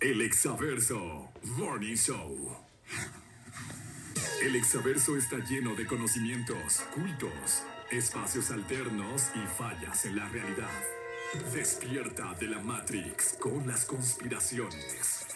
El Exaverso Morning Show. El Exaverso está lleno de conocimientos, cultos, espacios alternos y fallas en la realidad. Despierta de la Matrix con las conspiraciones.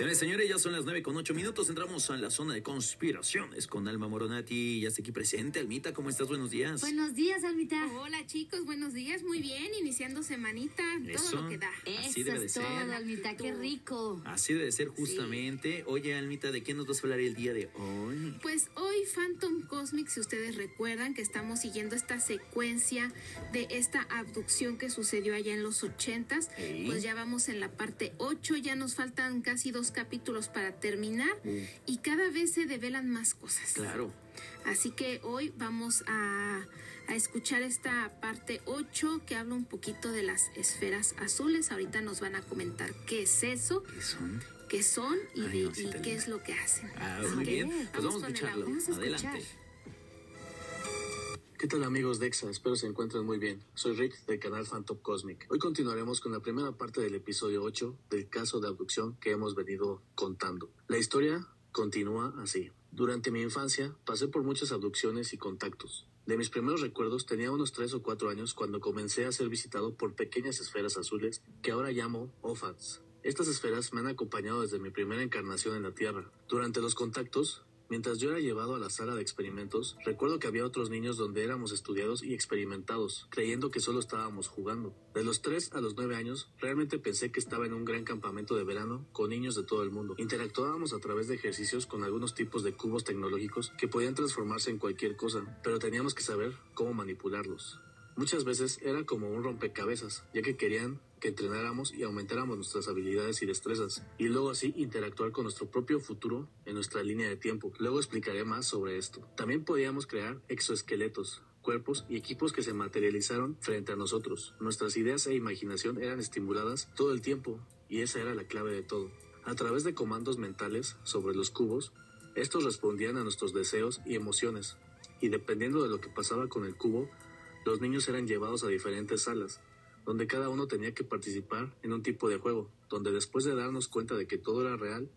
Señores señores, ya son las 9 con 8 minutos. Entramos a la zona de conspiraciones con Alma Moronati. Ya está aquí presente. Almita, ¿cómo estás? Buenos días. Buenos días, Almita. Hola chicos, buenos días, muy bien, iniciando semanita, Eso. todo lo que da. Así Eso debe de es todo, ser. Almita. Qué rico. Así debe ser justamente. Oye, Almita, ¿de qué nos vas a hablar el día de hoy? Pues hoy Phantom Cosmic, si ustedes recuerdan que estamos siguiendo esta secuencia de esta abducción que sucedió allá en los ochentas, Sí. pues ya vamos en la parte 8, ya nos faltan casi dos capítulos para terminar y cada vez se develan más cosas. Claro. Así que hoy vamos a, a escuchar esta parte 8 que habla un poquito de las esferas azules. Ahorita nos van a comentar qué es eso, ¿Qué son? qué son y, Ay, de- no, sí y está qué es lo que hacen. Ah, muy bien. Pues vamos vamos a con el escucharlo. audio. Vamos a escuchar. Adelante. ¿Qué tal amigos de EXA? Espero se encuentren muy bien. Soy Rick del canal Phantom Cosmic. Hoy continuaremos con la primera parte del episodio 8 del caso de abducción que hemos venido contando. La historia continúa así. Durante mi infancia pasé por muchas abducciones y contactos. De mis primeros recuerdos tenía unos 3 o 4 años cuando comencé a ser visitado por pequeñas esferas azules que ahora llamo OFATs. Estas esferas me han acompañado desde mi primera encarnación en la Tierra. Durante los contactos, Mientras yo era llevado a la sala de experimentos, recuerdo que había otros niños donde éramos estudiados y experimentados, creyendo que solo estábamos jugando. De los 3 a los 9 años, realmente pensé que estaba en un gran campamento de verano con niños de todo el mundo. Interactuábamos a través de ejercicios con algunos tipos de cubos tecnológicos que podían transformarse en cualquier cosa, pero teníamos que saber cómo manipularlos. Muchas veces era como un rompecabezas, ya que querían que entrenáramos y aumentáramos nuestras habilidades y destrezas, y luego así interactuar con nuestro propio futuro en nuestra línea de tiempo. Luego explicaré más sobre esto. También podíamos crear exoesqueletos, cuerpos y equipos que se materializaron frente a nosotros. Nuestras ideas e imaginación eran estimuladas todo el tiempo, y esa era la clave de todo. A través de comandos mentales sobre los cubos, estos respondían a nuestros deseos y emociones, y dependiendo de lo que pasaba con el cubo, los niños eran llevados a diferentes salas, donde cada uno tenía que participar en un tipo de juego, donde después de darnos cuenta de que todo era real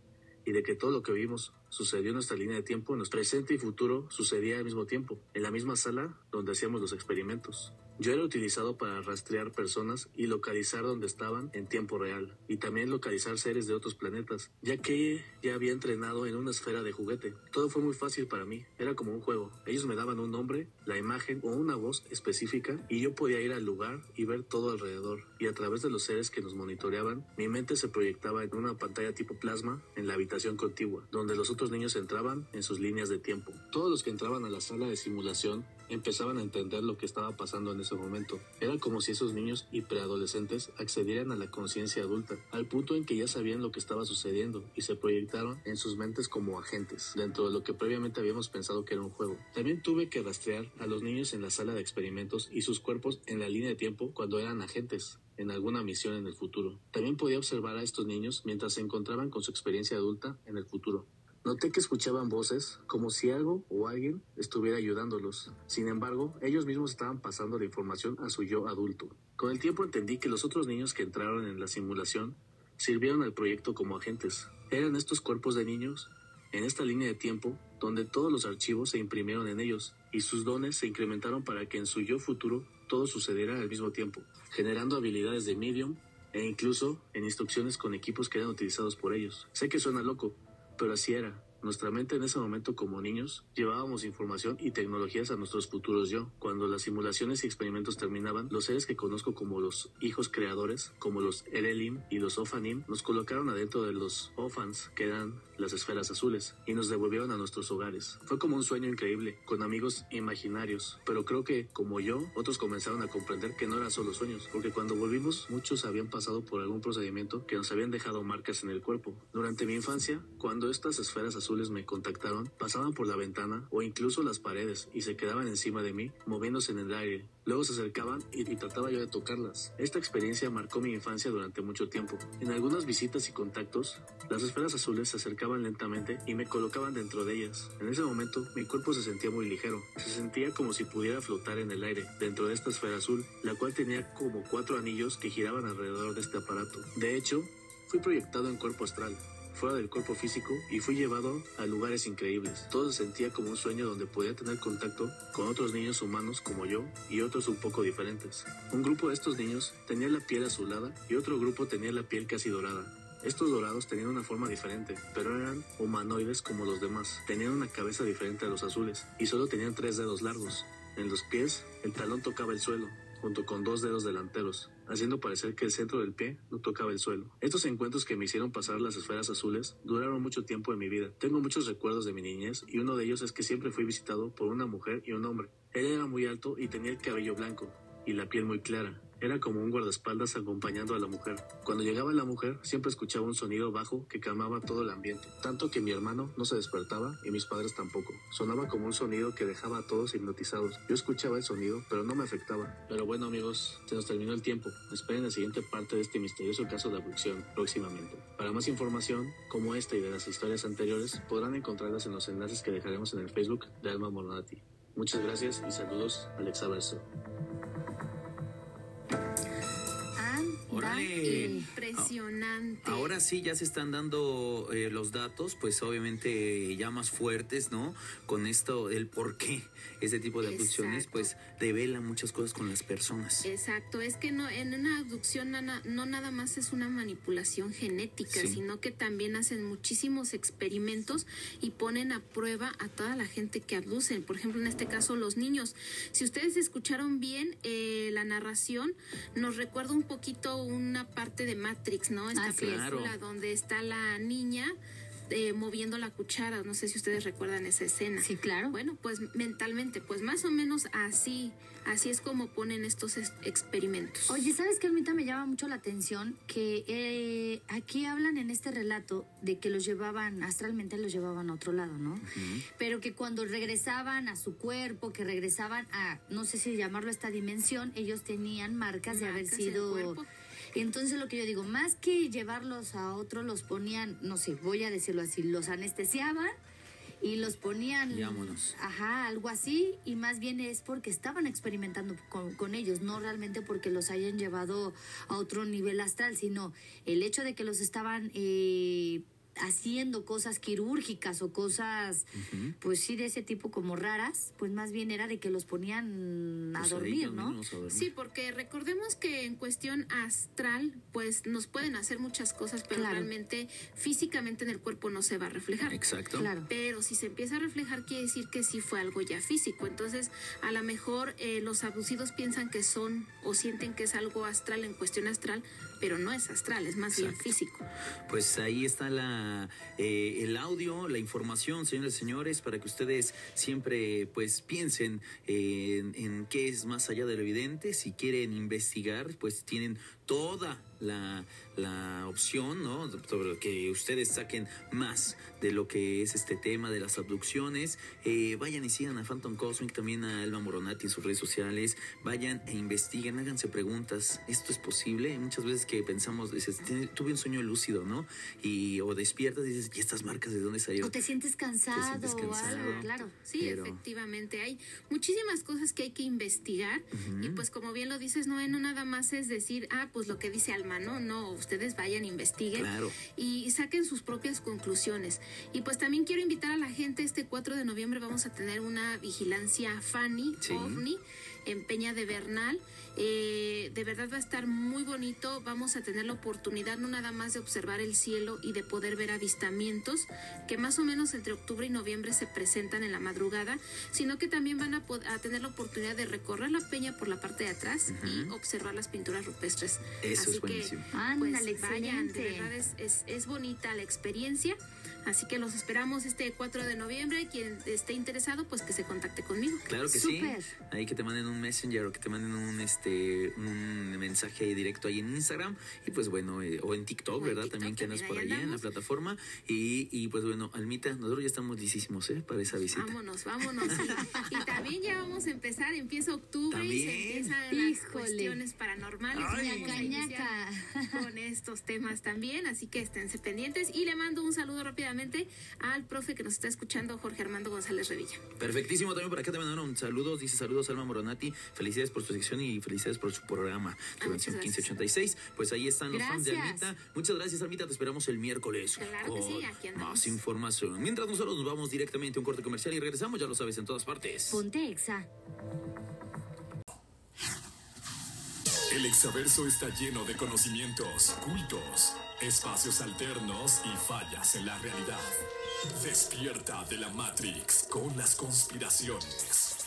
y de que todo lo que vimos sucedió en nuestra línea de tiempo, nuestro presente y futuro sucedía al mismo tiempo, en la misma sala donde hacíamos los experimentos. Yo era utilizado para rastrear personas y localizar dónde estaban en tiempo real, y también localizar seres de otros planetas, ya que ya había entrenado en una esfera de juguete. Todo fue muy fácil para mí, era como un juego. Ellos me daban un nombre, la imagen o una voz específica, y yo podía ir al lugar y ver todo alrededor. Y a través de los seres que nos monitoreaban, mi mente se proyectaba en una pantalla tipo plasma en la habitación contigua, donde los otros niños entraban en sus líneas de tiempo. Todos los que entraban a la sala de simulación empezaban a entender lo que estaba pasando en ese momento. Era como si esos niños y preadolescentes accedieran a la conciencia adulta, al punto en que ya sabían lo que estaba sucediendo y se proyectaron en sus mentes como agentes, dentro de lo que previamente habíamos pensado que era un juego. También tuve que rastrear a los niños en la sala de experimentos y sus cuerpos en la línea de tiempo cuando eran agentes en alguna misión en el futuro. También podía observar a estos niños mientras se encontraban con su experiencia adulta en el futuro. Noté que escuchaban voces como si algo o alguien estuviera ayudándolos. Sin embargo, ellos mismos estaban pasando la información a su yo adulto. Con el tiempo entendí que los otros niños que entraron en la simulación sirvieron al proyecto como agentes. Eran estos cuerpos de niños en esta línea de tiempo donde todos los archivos se imprimieron en ellos y sus dones se incrementaron para que en su yo futuro todo sucediera al mismo tiempo, generando habilidades de medium e incluso en instrucciones con equipos que eran utilizados por ellos. Sé que suena loco, pero así era. Nuestra mente en ese momento como niños llevábamos información y tecnologías a nuestros futuros yo. Cuando las simulaciones y experimentos terminaban, los seres que conozco como los hijos creadores, como los Erelim y los Ofanim, nos colocaron adentro de los Ofans, que eran las esferas azules, y nos devolvieron a nuestros hogares. Fue como un sueño increíble, con amigos imaginarios, pero creo que, como yo, otros comenzaron a comprender que no eran solo sueños, porque cuando volvimos, muchos habían pasado por algún procedimiento que nos habían dejado marcas en el cuerpo. Durante mi infancia, cuando estas esferas azules me contactaron, pasaban por la ventana o incluso las paredes y se quedaban encima de mí, moviéndose en el aire, Luego se acercaban y, y, trataba yo de tocarlas. Esta experiencia marcó mi infancia durante mucho tiempo. En algunas visitas y contactos, las esferas azules se acercaban lentamente y me colocaban dentro de ellas. En ese momento, mi cuerpo se sentía muy ligero. Se sentía como si pudiera flotar en el aire dentro de esta esfera azul, la cual tenía como cuatro anillos que giraban alrededor de este aparato. De hecho, fui proyectado en cuerpo astral, fuera del cuerpo físico y fui llevado a lugares increíbles. Todo se sentía como un sueño donde podía tener contacto con otros niños humanos como yo y otros un poco diferentes. Un grupo de estos niños tenía la piel azulada y otro grupo tenía la piel casi dorada. Estos dorados tenían una forma diferente, pero eran humanoides como los demás. Tenían una cabeza diferente a los azules y solo tenían tres dedos largos. En los pies, el talón tocaba el suelo, junto con dos dedos delanteros, haciendo parecer que el centro del pie no tocaba el suelo. Estos encuentros que me hicieron pasar las esferas azules duraron mucho tiempo en mi vida. Tengo muchos recuerdos de mi niñez y uno de ellos es que siempre fui visitado por una mujer y un hombre. Él era muy alto y tenía el cabello blanco y la piel muy clara. Era como un guardaespaldas acompañando a la mujer. Cuando llegaba la mujer, siempre escuchaba un sonido bajo que calmaba todo el ambiente, tanto que mi hermano no se despertaba y mis padres tampoco. Sonaba como un sonido que dejaba a todos hipnotizados. Yo escuchaba el sonido, pero no me afectaba. Pero bueno, amigos, se nos terminó el tiempo. Esperen la siguiente parte de este misterioso caso de abducción próximamente. Para más información, como esta y de las historias anteriores, podrán encontrarlas en los enlaces que dejaremos en el Facebook de Alma Moronati. Muchas gracias y saludos, Alexa Verso. Impresionante. Ahora sí ya se están dando eh, los datos, pues obviamente ya más fuertes, ¿no? Con esto, el por qué ese tipo de abducciones, Exacto. pues revela muchas cosas con las personas. Exacto, es que no en una abducción no nada más es una manipulación genética, Sí. sino que también hacen muchísimos experimentos y ponen a prueba a toda la gente que abducen. Por ejemplo, en este caso los niños. Si ustedes escucharon bien eh, la narración, nos recuerda un poquito una parte de Matrix, ¿no? Esta Así es. película Claro. donde está la niña eh, moviendo la cuchara. No sé si ustedes recuerdan esa escena. Sí, claro. Bueno, pues mentalmente, pues más o menos así, así es como ponen estos es- experimentos. Oye, ¿sabes qué, Almita? Me llama mucho la atención que eh, aquí hablan en este relato de que los llevaban, astralmente los llevaban a otro lado, ¿no? Pero que cuando regresaban a su cuerpo, que regresaban a, no sé si llamarlo esta dimensión, ellos tenían marcas de haber Marcas en el sido... cuerpo. Entonces lo que yo digo, más que llevarlos a otro, los ponían, no sé, voy a decirlo así, los anestesiaban y los ponían... Vámonos. Ajá, algo así, y más bien es porque estaban experimentando con, con ellos, no realmente porque los hayan llevado a otro nivel astral, sino el hecho de que los estaban eh, haciendo cosas quirúrgicas o cosas, pues sí, de ese tipo como raras, pues más bien era de que los ponían a Pues dormir, ¿no? mismos a dormir. Sí, porque recordemos que en cuestión astral, pues nos pueden hacer muchas cosas, pero Claro. realmente físicamente en el cuerpo no se va a reflejar. Exacto. Claro. Pero si se empieza a reflejar quiere decir que sí fue algo ya físico. Entonces, a lo mejor eh, los abducidos piensan que son o sienten que es algo astral en cuestión astral, pero no es astral, es más bien Exacto. físico. Pues ahí está la, eh, el audio, la información, señores y señores, para que ustedes siempre pues piensen eh, en, en qué es más allá de lo evidente. Si quieren investigar, pues tienen toda la, la opción, ¿no? Sobre que ustedes saquen más de lo que es este tema de las abducciones. Eh, vayan y sigan a Phantom Cosmic, también a Alma Moronati en sus redes sociales. Vayan e investiguen, háganse preguntas. ¿Esto es posible? Muchas veces que pensamos, dices, "Tiene- tuve un sueño lúcido, ¿no? Y o despiertas y dices, ¿y estas marcas de dónde salieron? O te sientes cansado, sientes o algo, cansado. claro. Sí, Pero- efectivamente, hay muchísimas cosas que hay que investigar y pues como bien lo dices, no, no nada más es decir, ah, pues lo que dice Alma, no, no, ustedes vayan, investiguen Claro. y saquen sus propias conclusiones. Y pues también quiero invitar a la gente, este 4 de noviembre vamos a tener una vigilancia FANI, Sí. OVNI, en Peña de Bernal. Eh, de verdad va a estar muy bonito. Vamos a tener la oportunidad no nada más de observar el cielo y de poder ver avistamientos que más o menos entre octubre y noviembre se presentan en la madrugada, sino que también van a, tener la oportunidad de recorrer la peña por la parte de atrás y observar las pinturas rupestres. Eso Así es buenísimo. que Ándale, pues vayan, de verdad es, es, es bonita la experiencia. Así que los esperamos este 4 de noviembre. Quien esté interesado, pues que se contacte conmigo. Claro que sí. Ahí que te manden un messenger o que te manden un este un mensaje directo ahí en Instagram y pues bueno eh, o en TikTok, O en ¿verdad? TikTok, también que andas por allá ahí en la plataforma y, y pues bueno, Almita, nosotros ya estamos lisísimos, ¿eh? Para esa visita. Vámonos, vámonos. Y, y también ya vamos a empezar, empieza octubre y se También. las Híjole. cuestiones paranormales. Ay. Y con estos temas también, así que esténse pendientes. Y le mando un saludo rápidamente al profe que nos está escuchando, Jorge Armando González Revilla. Perfectísimo, también por acá te mandaron saludos, dice saludos Alma Moronati, felicidades por su sección y felicidades por su programa, Prevención Ah, muchas gracias. 1586. Pues ahí están los fans de Gracias. Almita. Muchas gracias, Almita, te esperamos el miércoles Claro que sí, aquí andamos. más información. Mientras nosotros nos vamos directamente a un corte comercial y regresamos, ya lo sabes, en todas partes. Ponte exa. El Exaverso está lleno de conocimientos, cultos, espacios alternos y fallas en la realidad. Despierta de la Matrix con las conspiraciones.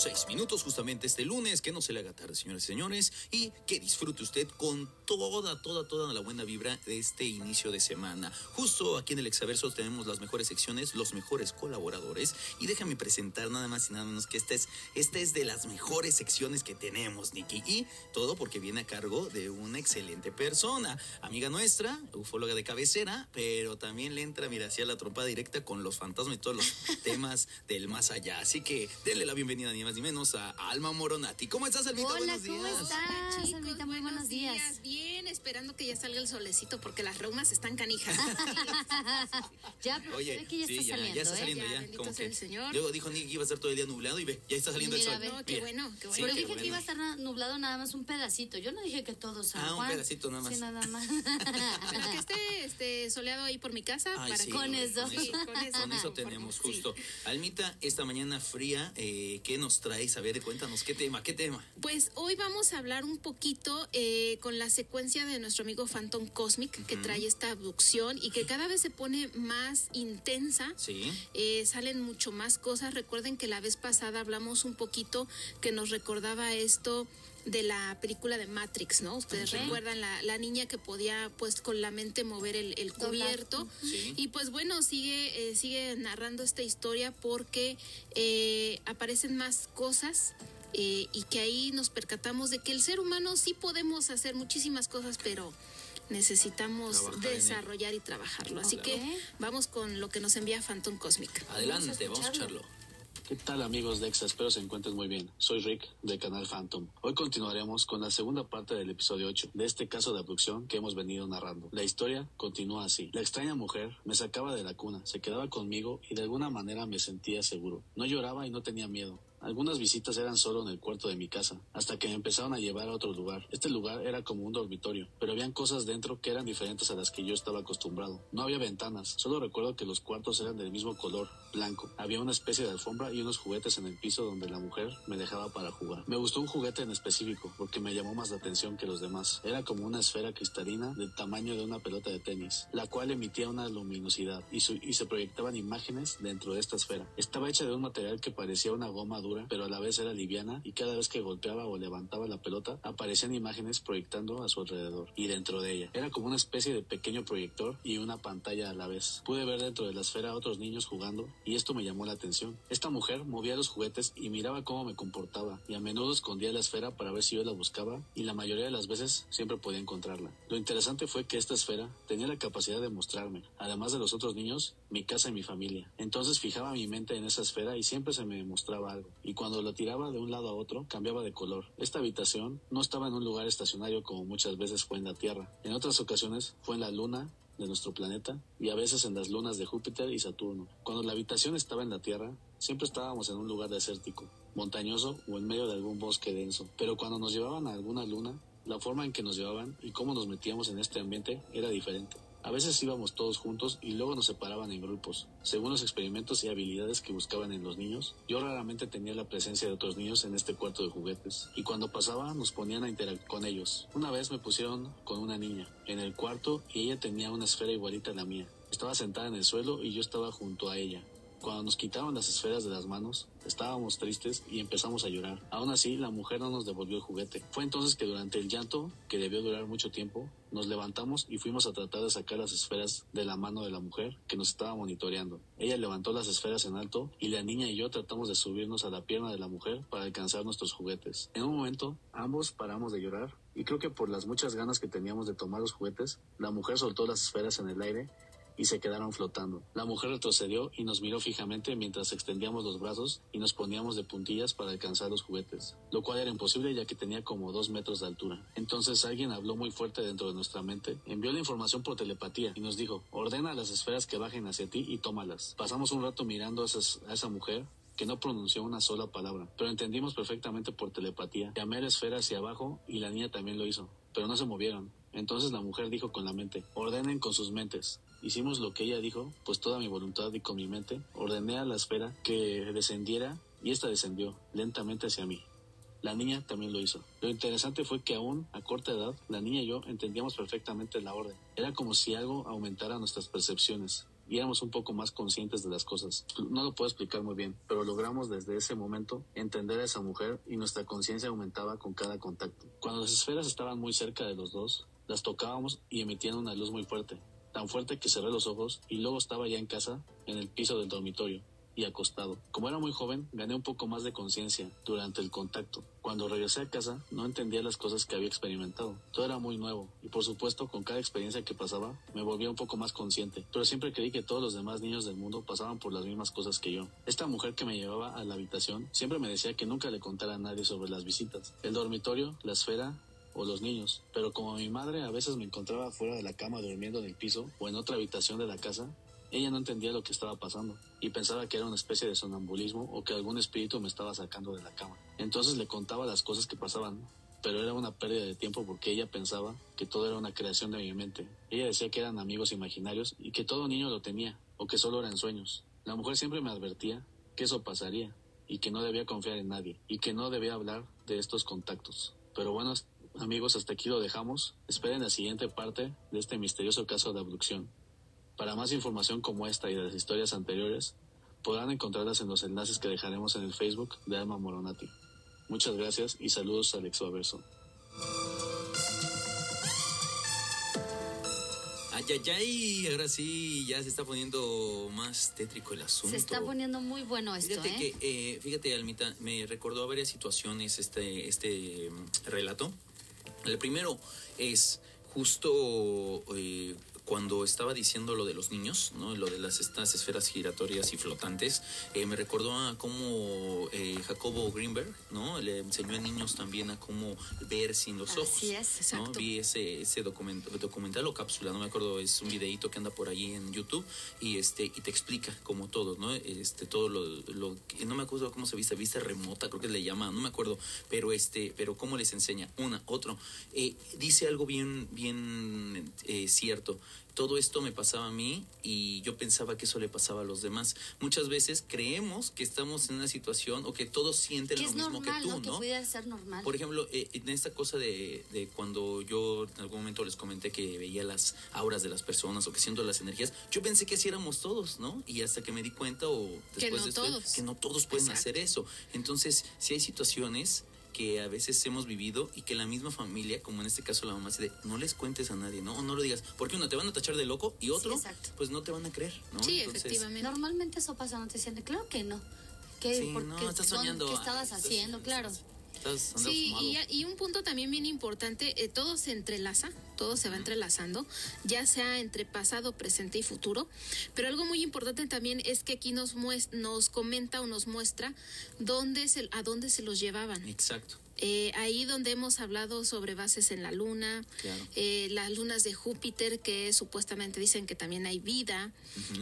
Seis minutos justamente este lunes. Que no se le haga tarde, señores y señores. Y que disfrute usted con toda, toda, toda la buena vibra de este inicio de semana. Justo aquí en el Exaverso tenemos las mejores secciones, los mejores colaboradores. Y déjame presentar nada más y nada menos que esta es, esta es de las mejores secciones que tenemos, Nikki. Y todo porque viene a cargo de una excelente persona. Amiga nuestra, ufóloga de cabecera, pero también le entra, mira, hacia la trompa directa con los fantasmas y todos los temas del más allá. Así que denle la bienvenida ni más ni menos a Alma Moronati. ¿Cómo estás, Almita? Hola, Buenos ¿cómo días. estás? Hola, chicos, Almita, muy buenos días. Bien, esperando que ya salga el solecito porque las reumas están canijas. Ya, pero ve que ya sí, está ya, saliendo, ya está ¿eh? saliendo Ya, ya. bendito como sea que el Señor. Luego dijo Nick que iba a estar todo el día nublado y ve, ya está saliendo el sol. ve. No, qué Mira. bueno, qué bueno. Sí, Pero qué dije que iba a estar nublado nada más un pedacito. Yo no dije que todo San Ah, un Juan. pedacito nada más. Sí, nada más. Que esté este, soleado ahí por mi casa. Ay, para sí, que- Con eso. Con eso. Con eso por tenemos justo. Almita, esta mañana fría, eh, ¿qué nos traes? A ver, cuéntanos, ¿qué tema? ¿Qué tema? Pues hoy vamos a hablar un poquito eh, con la secuencia de nuestro amigo Phantom Cosmic, que trae esta abducción y que cada vez se pone más intensa. Sí. Eh, salen mucho más cosas. Recuerden que la vez pasada hablamos un poquito que nos recordaba esto de la película de Matrix, ¿no? Ustedes recuerdan la, la niña que podía pues con la mente mover el, cubierto. Sí. Y pues bueno, sigue, eh, sigue narrando esta historia porque eh, aparecen más cosas. eh, y que ahí nos percatamos de que el ser humano sí podemos hacer muchísimas cosas, pero necesitamos Trabajar desarrollar y trabajarlo. Así que vamos con lo que nos envía Phantom Cosmic. Adelante, vamos a escucharlo. ¿Qué tal amigos de Exa? Espero se encuentren muy bien. Soy Rick del canal Phantom. Hoy continuaremos con la segunda parte del episodio 8 de este caso de abducción que hemos venido narrando. La historia continúa así. La extraña mujer me sacaba de la cuna, se quedaba conmigo y de alguna manera me sentía seguro. No lloraba y no tenía miedo. Algunas visitas eran solo en el cuarto de mi casa, hasta que me empezaron a llevar a otro lugar. Este lugar era como un dormitorio, pero habían cosas dentro que eran diferentes a las que yo estaba acostumbrado. No había ventanas, solo recuerdo que los cuartos eran del mismo color, blanco. Había una especie de alfombra y unos juguetes en el piso donde la mujer me dejaba para jugar. Me gustó un juguete en específico porque me llamó más la atención que los demás. Era como una esfera cristalina del tamaño de una pelota de tenis, la cual emitía una luminosidad y, su- y se proyectaban imágenes dentro de esta esfera. Estaba hecha de un material que parecía una goma dura, pero a la vez era liviana y cada vez que golpeaba o levantaba la pelota aparecían imágenes proyectando a su alrededor y dentro de ella. Era como una especie de pequeño proyector y una pantalla a la vez. Pude ver dentro de la esfera a otros niños jugando y esto me llamó la atención. Esta mujer movía los juguetes y miraba cómo me comportaba y a menudo escondía la esfera para ver si yo la buscaba y la mayoría de las veces siempre podía encontrarla. Lo interesante fue que esta esfera tenía la capacidad de mostrarme, además de los otros niños, mi casa y mi familia. Entonces fijaba mi mente en esa esfera y siempre se me mostraba algo. Y cuando lo tiraba de un lado a otro, cambiaba de color. Esta habitación no estaba en un lugar estacionario como muchas veces fue en la Tierra. En otras ocasiones fue en la Luna, de nuestro planeta y a veces en las lunas de Júpiter y Saturno. Cuando la habitación estaba en la Tierra, siempre estábamos en un lugar desértico, montañoso o en medio de algún bosque denso. Pero cuando nos llevaban a alguna luna, la forma en que nos llevaban y cómo nos metíamos en este ambiente era diferente. A veces íbamos todos juntos y luego nos separaban en grupos. Según los experimentos y habilidades que buscaban en los niños, yo raramente tenía la presencia de otros niños en este cuarto de juguetes. Y cuando pasaba nos ponían a interactuar con ellos. Una vez me pusieron con una niña en el cuarto y ella tenía una esfera igualita a la mía. Estaba sentada en el suelo y yo estaba junto a ella. Cuando nos quitaron las esferas de las manos, estábamos tristes y empezamos a llorar. Aún así, la mujer no nos devolvió el juguete. Fue entonces que durante el llanto, que debió durar mucho tiempo, nos levantamos y fuimos a tratar de sacar las esferas de la mano de la mujer que nos estaba monitoreando. Ella levantó las esferas en alto y la niña y yo tratamos de subirnos a la pierna de la mujer para alcanzar nuestros juguetes. En un momento, ambos paramos de llorar y creo que por las muchas ganas que teníamos de tomar los juguetes, la mujer soltó las esferas en el aire y se quedaron flotando. La mujer retrocedió y nos miró fijamente mientras extendíamos los brazos y nos poníamos de puntillas para alcanzar los juguetes, lo cual era imposible ya que tenía como dos metros de altura. Entonces alguien habló muy fuerte dentro de nuestra mente, envió la información por telepatía y nos dijo, ordena las esferas que bajen hacia ti y tómalas. Pasamos un rato mirando a, a esa mujer que no pronunció una sola palabra, pero entendimos perfectamente por telepatía. Llamé la esfera hacia abajo y la niña también lo hizo, pero no se movieron. Entonces la mujer dijo con la mente, ordenen con sus mentes. Hicimos lo que ella dijo, pues toda mi voluntad y con mi mente ordené a la esfera que descendiera y esta descendió lentamente hacia mí. La niña también lo hizo. Lo interesante fue que aún a corta edad, la niña y yo entendíamos perfectamente la orden. Era como si algo aumentara nuestras percepciones y éramos un poco más conscientes de las cosas. No lo puedo explicar muy bien, pero logramos desde ese momento entender a esa mujer y nuestra conciencia aumentaba con cada contacto. Cuando las esferas estaban muy cerca de los dos, las tocábamos y emitían una luz muy fuerte tan fuerte que cerré los ojos y luego estaba ya en casa, en el piso del dormitorio y acostado. Como era muy joven, gané un poco más de conciencia durante el contacto. Cuando regresé a casa, no entendía las cosas que había experimentado. Todo era muy nuevo y por supuesto, con cada experiencia que pasaba, me volvía un poco más consciente. Pero siempre creí que todos los demás niños del mundo pasaban por las mismas cosas que yo. Esta mujer que me llevaba a la habitación siempre me decía que nunca le contara a nadie sobre las visitas. El dormitorio, la esfera, o los niños, pero como mi madre a veces me encontraba fuera de la cama durmiendo en el piso o en otra habitación de la casa, ella no entendía lo que estaba pasando y pensaba que era una especie de sonambulismo o que algún espíritu me estaba sacando de la cama. Entonces le contaba las cosas que pasaban, pero era una pérdida de tiempo porque ella pensaba que todo era una creación de mi mente. Ella decía que eran amigos imaginarios y que todo niño lo tenía o que solo eran sueños. La mujer siempre me advertía que eso pasaría y que no debía confiar en nadie y que no debía hablar de estos contactos. Pero bueno, Amigos, hasta aquí lo dejamos. Esperen la siguiente parte de este misterioso caso de abducción. Para más información como esta y de las historias anteriores, podrán encontrarlas en los enlaces que dejaremos en el Facebook de Alma Moronati. Muchas gracias y saludos al exoverso. Ay, ay, ay, ahora sí, ya se está poniendo más tétrico el asunto. Se está poniendo muy bueno esto, fíjate ¿eh? Que, eh, fíjate, Almita, me recordó a varias situaciones este, este mm, relato. El primero es justo eh, cuando estaba diciendo lo de los niños, ¿no? lo de las estas esferas giratorias y flotantes, eh, me recordó a cómo eh, Jacobo Greenberg ¿no? le enseñó a niños también a cómo ver sin los ojos. Así es, exacto. Vi ese, ese documento, documental o cápsula, no me acuerdo, es un videito que anda por ahí en YouTube y este y te explica como todo, ¿no? Este todo lo, lo no me acuerdo cómo se viste, vista remota, creo que le llama, no me acuerdo, pero este, pero cómo les enseña una, otro. Eh, dice algo bien bien cierto todo esto me pasaba a mí y yo pensaba que eso le pasaba a los demás. Muchas veces creemos que estamos en una situación o que todos sienten lo mismo que tú, ¿no? Que ser normal. Por ejemplo, eh, en esta cosa de, de, cuando yo en algún momento les comenté que veía las auras de las personas o que siento las energías, yo pensé que así éramos todos, ¿no? Y hasta que me di cuenta o después que no de todos. que no todos pueden hacer eso. Entonces, si hay situaciones que a veces hemos vivido y que la misma familia, como en este caso la mamá, de no les cuentes a nadie, ¿no? O no lo digas, porque uno te van a tachar de loco y otro, pues no te van a creer, ¿no? Sí, efectivamente. Normalmente eso pasa, no te sienten, claro que no. ¿Qué, sí, no, estás soñando. ¿Qué estabas haciendo? claro. Sí, y, y, un punto también bien importante, eh, todo se entrelaza, todo se va entrelazando, ya sea entre pasado, presente y futuro, pero algo muy importante también es que aquí nos, nos comenta o nos muestra dónde se, a dónde se los llevaban. Exacto. Eh, ahí donde hemos hablado sobre bases en la Luna, eh, las lunas de Júpiter, que supuestamente dicen que también hay vida,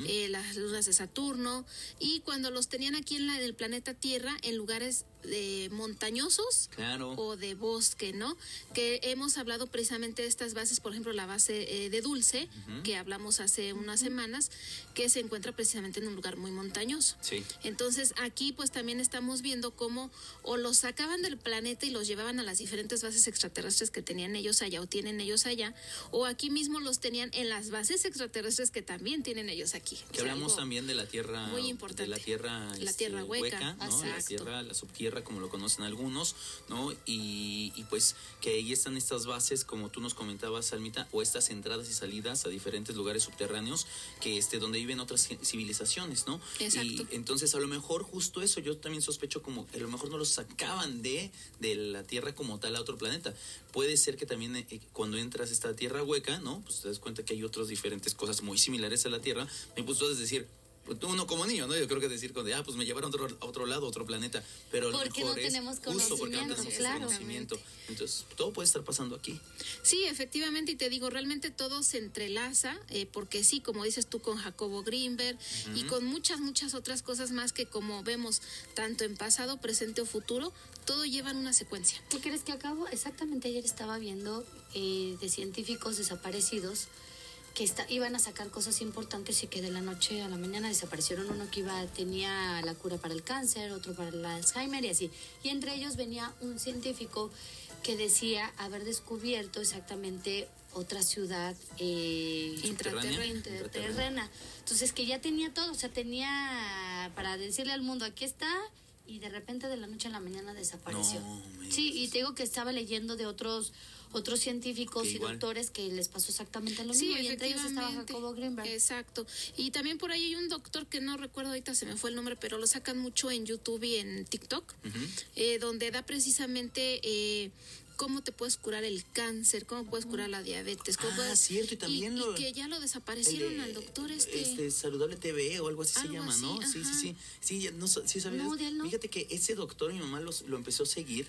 eh, las lunas de Saturno, y cuando los tenían aquí en, la, en el planeta Tierra, en lugares de montañosos o de bosque, ¿no? Que hemos hablado precisamente de estas bases, por ejemplo, la base de Dulce, que hablamos hace unas semanas, que se encuentra precisamente en un lugar muy montañoso. Sí. Entonces, aquí pues también estamos viendo cómo o los sacaban del planeta y los llevaban a las diferentes bases extraterrestres que tenían ellos allá o tienen ellos allá, o aquí mismo los tenían en las bases extraterrestres que también tienen ellos aquí. O Que sea, hablamos también de la tierra muy de la tierra La este, tierra hueca. ¿no? La tierra, la subtierra como lo conocen algunos, ¿no? Y, y pues que ahí están estas bases como tú nos comentabas, Almita, o estas entradas y salidas a diferentes lugares subterráneos que este donde viven otras ci- civilizaciones, ¿no? Exacto. Y entonces a lo mejor justo eso yo también sospecho como que a lo mejor no los sacaban de de la Tierra como tal a otro planeta. Puede ser que también eh, cuando entras a esta Tierra hueca, ¿no? Pues te das cuenta que hay otras diferentes cosas muy similares a la Tierra. Me puso a decir, pues, uno como niño, ¿no? Yo creo que decir, cuando, ah, pues me llevaron a otro, a otro lado, a otro planeta. Pero a lo Porque no mejor es tenemos justo porque no conocimiento, tenemos claro. conocimiento. Entonces, todo puede estar pasando aquí. Sí, efectivamente, y te digo, realmente todo se entrelaza, eh, porque sí, como dices tú con Jacobo Greenberg y con muchas, muchas otras cosas más que como vemos tanto en pasado, presente o futuro, todo lleva en una secuencia. ¿Qué crees que acabo? Exactamente ayer estaba viendo eh, de científicos desaparecidos que está, iban a sacar cosas importantes y que de la noche a la mañana desaparecieron uno que iba tenía la cura para el cáncer, otro para el Alzheimer y así. Y entre ellos venía un científico que decía haber descubierto exactamente otra ciudad eh, interterrena. Entonces que ya tenía todo, o sea, tenía para decirle al mundo, aquí está, y de repente de la noche a la mañana desapareció. No, sí, y te digo que estaba leyendo de otros otros científicos Que y igual. doctores que les pasó exactamente lo Sí, mismo, y entre ellos estaba. Jacobo Greenberg. Exacto. Y también por ahí hay un doctor que no recuerdo ahorita, se me fue el nombre, pero lo sacan mucho en YouTube y en TikTok, eh, donde da precisamente eh, cómo te puedes curar el cáncer, cómo puedes curar la diabetes. Cómo Ah, puedes- cierto, y también y lo- que ya lo desaparecieron de, al doctor este. Saludable TV o algo así se llama, así, ¿no? Sí, sí, ajá. sí. Sí, ya no, sí sabías. No, de él no. Fíjate que ese doctor, mi mamá los- lo empezó a seguir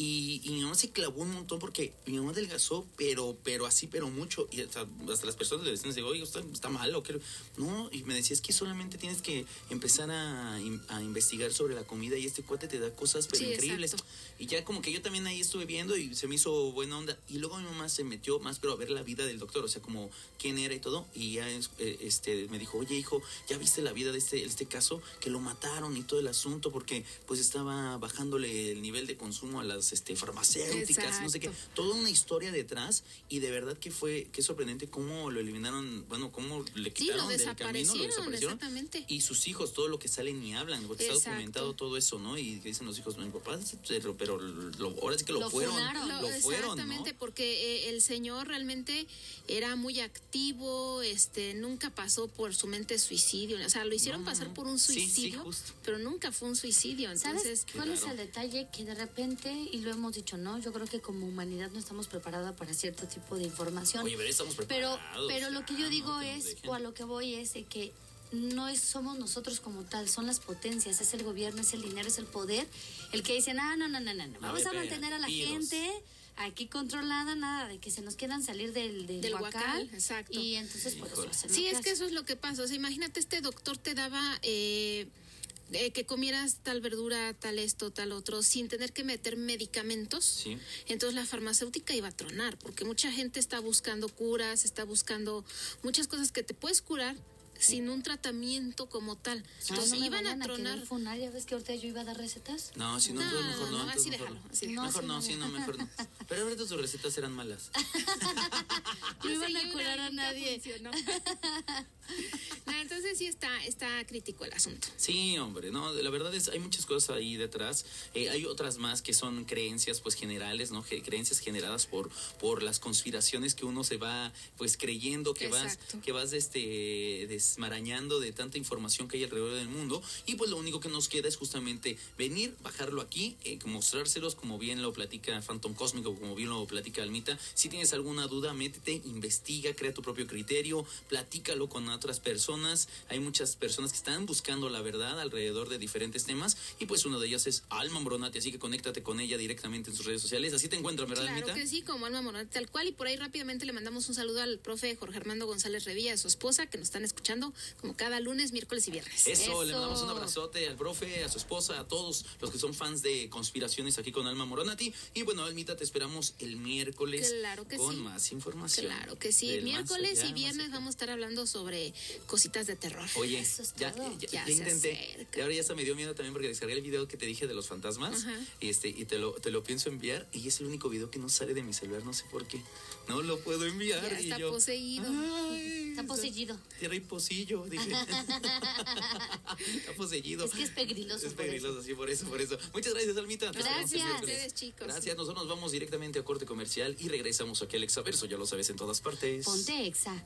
y, y mi mamá se clavó un montón porque mi mamá adelgazó, pero, pero así, pero mucho. Y hasta, hasta las personas le decían, oye, está, está mal o qué. No, y me decía, es que solamente tienes que empezar a, in- a investigar sobre la comida y este cuate te da cosas pero Sí, increíbles. exacto. Y ya como que yo también ahí estuve viendo y se me hizo buena onda. Y luego mi mamá se metió más, pero a ver la vida del doctor, o sea, como quién era y todo. Y ya eh, este, me dijo, oye hijo, ¿ya viste la vida de este, este caso? Que lo mataron y todo el asunto porque pues estaba bajándole el nivel de consumo a las este, farmacéuticas, no sé qué. Toda una historia detrás y de verdad que fue, qué sorprendente cómo lo eliminaron, bueno, cómo le Sí, quitaron lo del camino, lo desaparecieron. exactamente. Y sus hijos, todo lo que salen ni hablan, porque está documentado todo eso, ¿no? Y dicen los hijos, mi papá, pero, pero lo- ahora sí que lo, Lo fueron, funaron. lo, Lo- fueron, exactamente, ¿no? porque eh, el señor realmente era muy activo, este, nunca pasó por su mente suicidio, o sea, lo hicieron No, pasar no. por un Sí, sí, suicidio, justo. pero nunca fue un suicidio, entonces ¿Sabes cuál es el detalle? Que de repente, y lo hemos dicho, ¿no? Yo creo que como humanidad no estamos preparados para cierto tipo de información. Oye, pero estamos pero, preparados. pero lo que yo ¿no? digo es, o a lo que voy es de que no es, somos nosotros como tal, son las potencias, es el gobierno, es el dinero, es el poder, el que dicen, ah, no, no, no, no, no, vamos a ver, mantener a la gente aquí controlada, nada de que se nos quieran salir del, del, Del huacal, huacal, exacto. Y entonces por eso Híjole. hacen Sí, es que eso es lo que pasa. O sea, imagínate, este doctor te daba eh, eh, que comieras tal verdura, tal esto, tal otro, sin tener que meter medicamentos. Sí. Entonces la farmacéutica iba a tronar, porque mucha gente está buscando curas, está buscando muchas cosas que te puedes curar sin un tratamiento como tal. Entonces no me iban a tronar. funar, ya ves que ahorita yo iba a dar recetas. No, si no, mejor no, no, así mejor déjalo, no. así déjalo. mejor No, sí, no. mejor no. Pero ahorita tus recetas eran malas. No iban a curar a nadie. No, entonces sí está, está crítico el asunto. Sí, hombre, no, la verdad es, hay muchas cosas ahí detrás. Eh, hay otras más que son creencias, pues, generales, ¿no? Creencias generadas por, por las conspiraciones que uno se va, pues, creyendo que vas, que vas, este, desmarañando de tanta información que hay alrededor del mundo. Y pues lo único que nos queda es justamente venir, bajarlo aquí, eh, mostrárselos como bien lo platica Phantom Cósmico, como bien lo platica Almita. Si tienes alguna duda, métete, investiga, crea tu propio criterio, platícalo con otras personas. Hay muchas personas que están buscando la verdad alrededor de diferentes temas y pues uno de ellos es Alma Moronati, así que conéctate con ella directamente en sus redes sociales. Así te encuentran, ¿verdad, Claro que sí, como Alma Morante, tal cual. Y por ahí rápidamente le mandamos un saludo al profe Jorge Armando González Revilla, a su esposa, que nos están escuchando. como cada lunes, miércoles y viernes. Eso, le mandamos un abrazote al profe, a su esposa, a todos los que son fans de conspiraciones aquí con Alma Moronati. Y bueno, Almita, te esperamos el miércoles Claro que con sí. más información. Claro que sí. Miércoles y viernes vamos a estar hablando sobre cositas de terror. Oye, Eso es ya, ya- Ya ya se intenté. Y ahora ya hasta me dio miedo también porque descargué el video que te dije de los fantasmas. Ajá. Y este, y te lo, te lo pienso enviar. Y es el único video que no sale de mi celular, no sé por qué. No lo puedo enviar. Ya y está yo, poseído. "Ay, Está poseído. Tierra y pocillo, dije. está poseído. Es que es pegriloso Es pegriloso, sí, por eso, por eso. Muchas gracias, Almita. Gracias. miércoles. Ustedes, chicos. Gracias, nosotros nos vamos directamente a corte comercial y regresamos aquí al Exaverso, ya lo sabes, en todas partes. Ponte exa.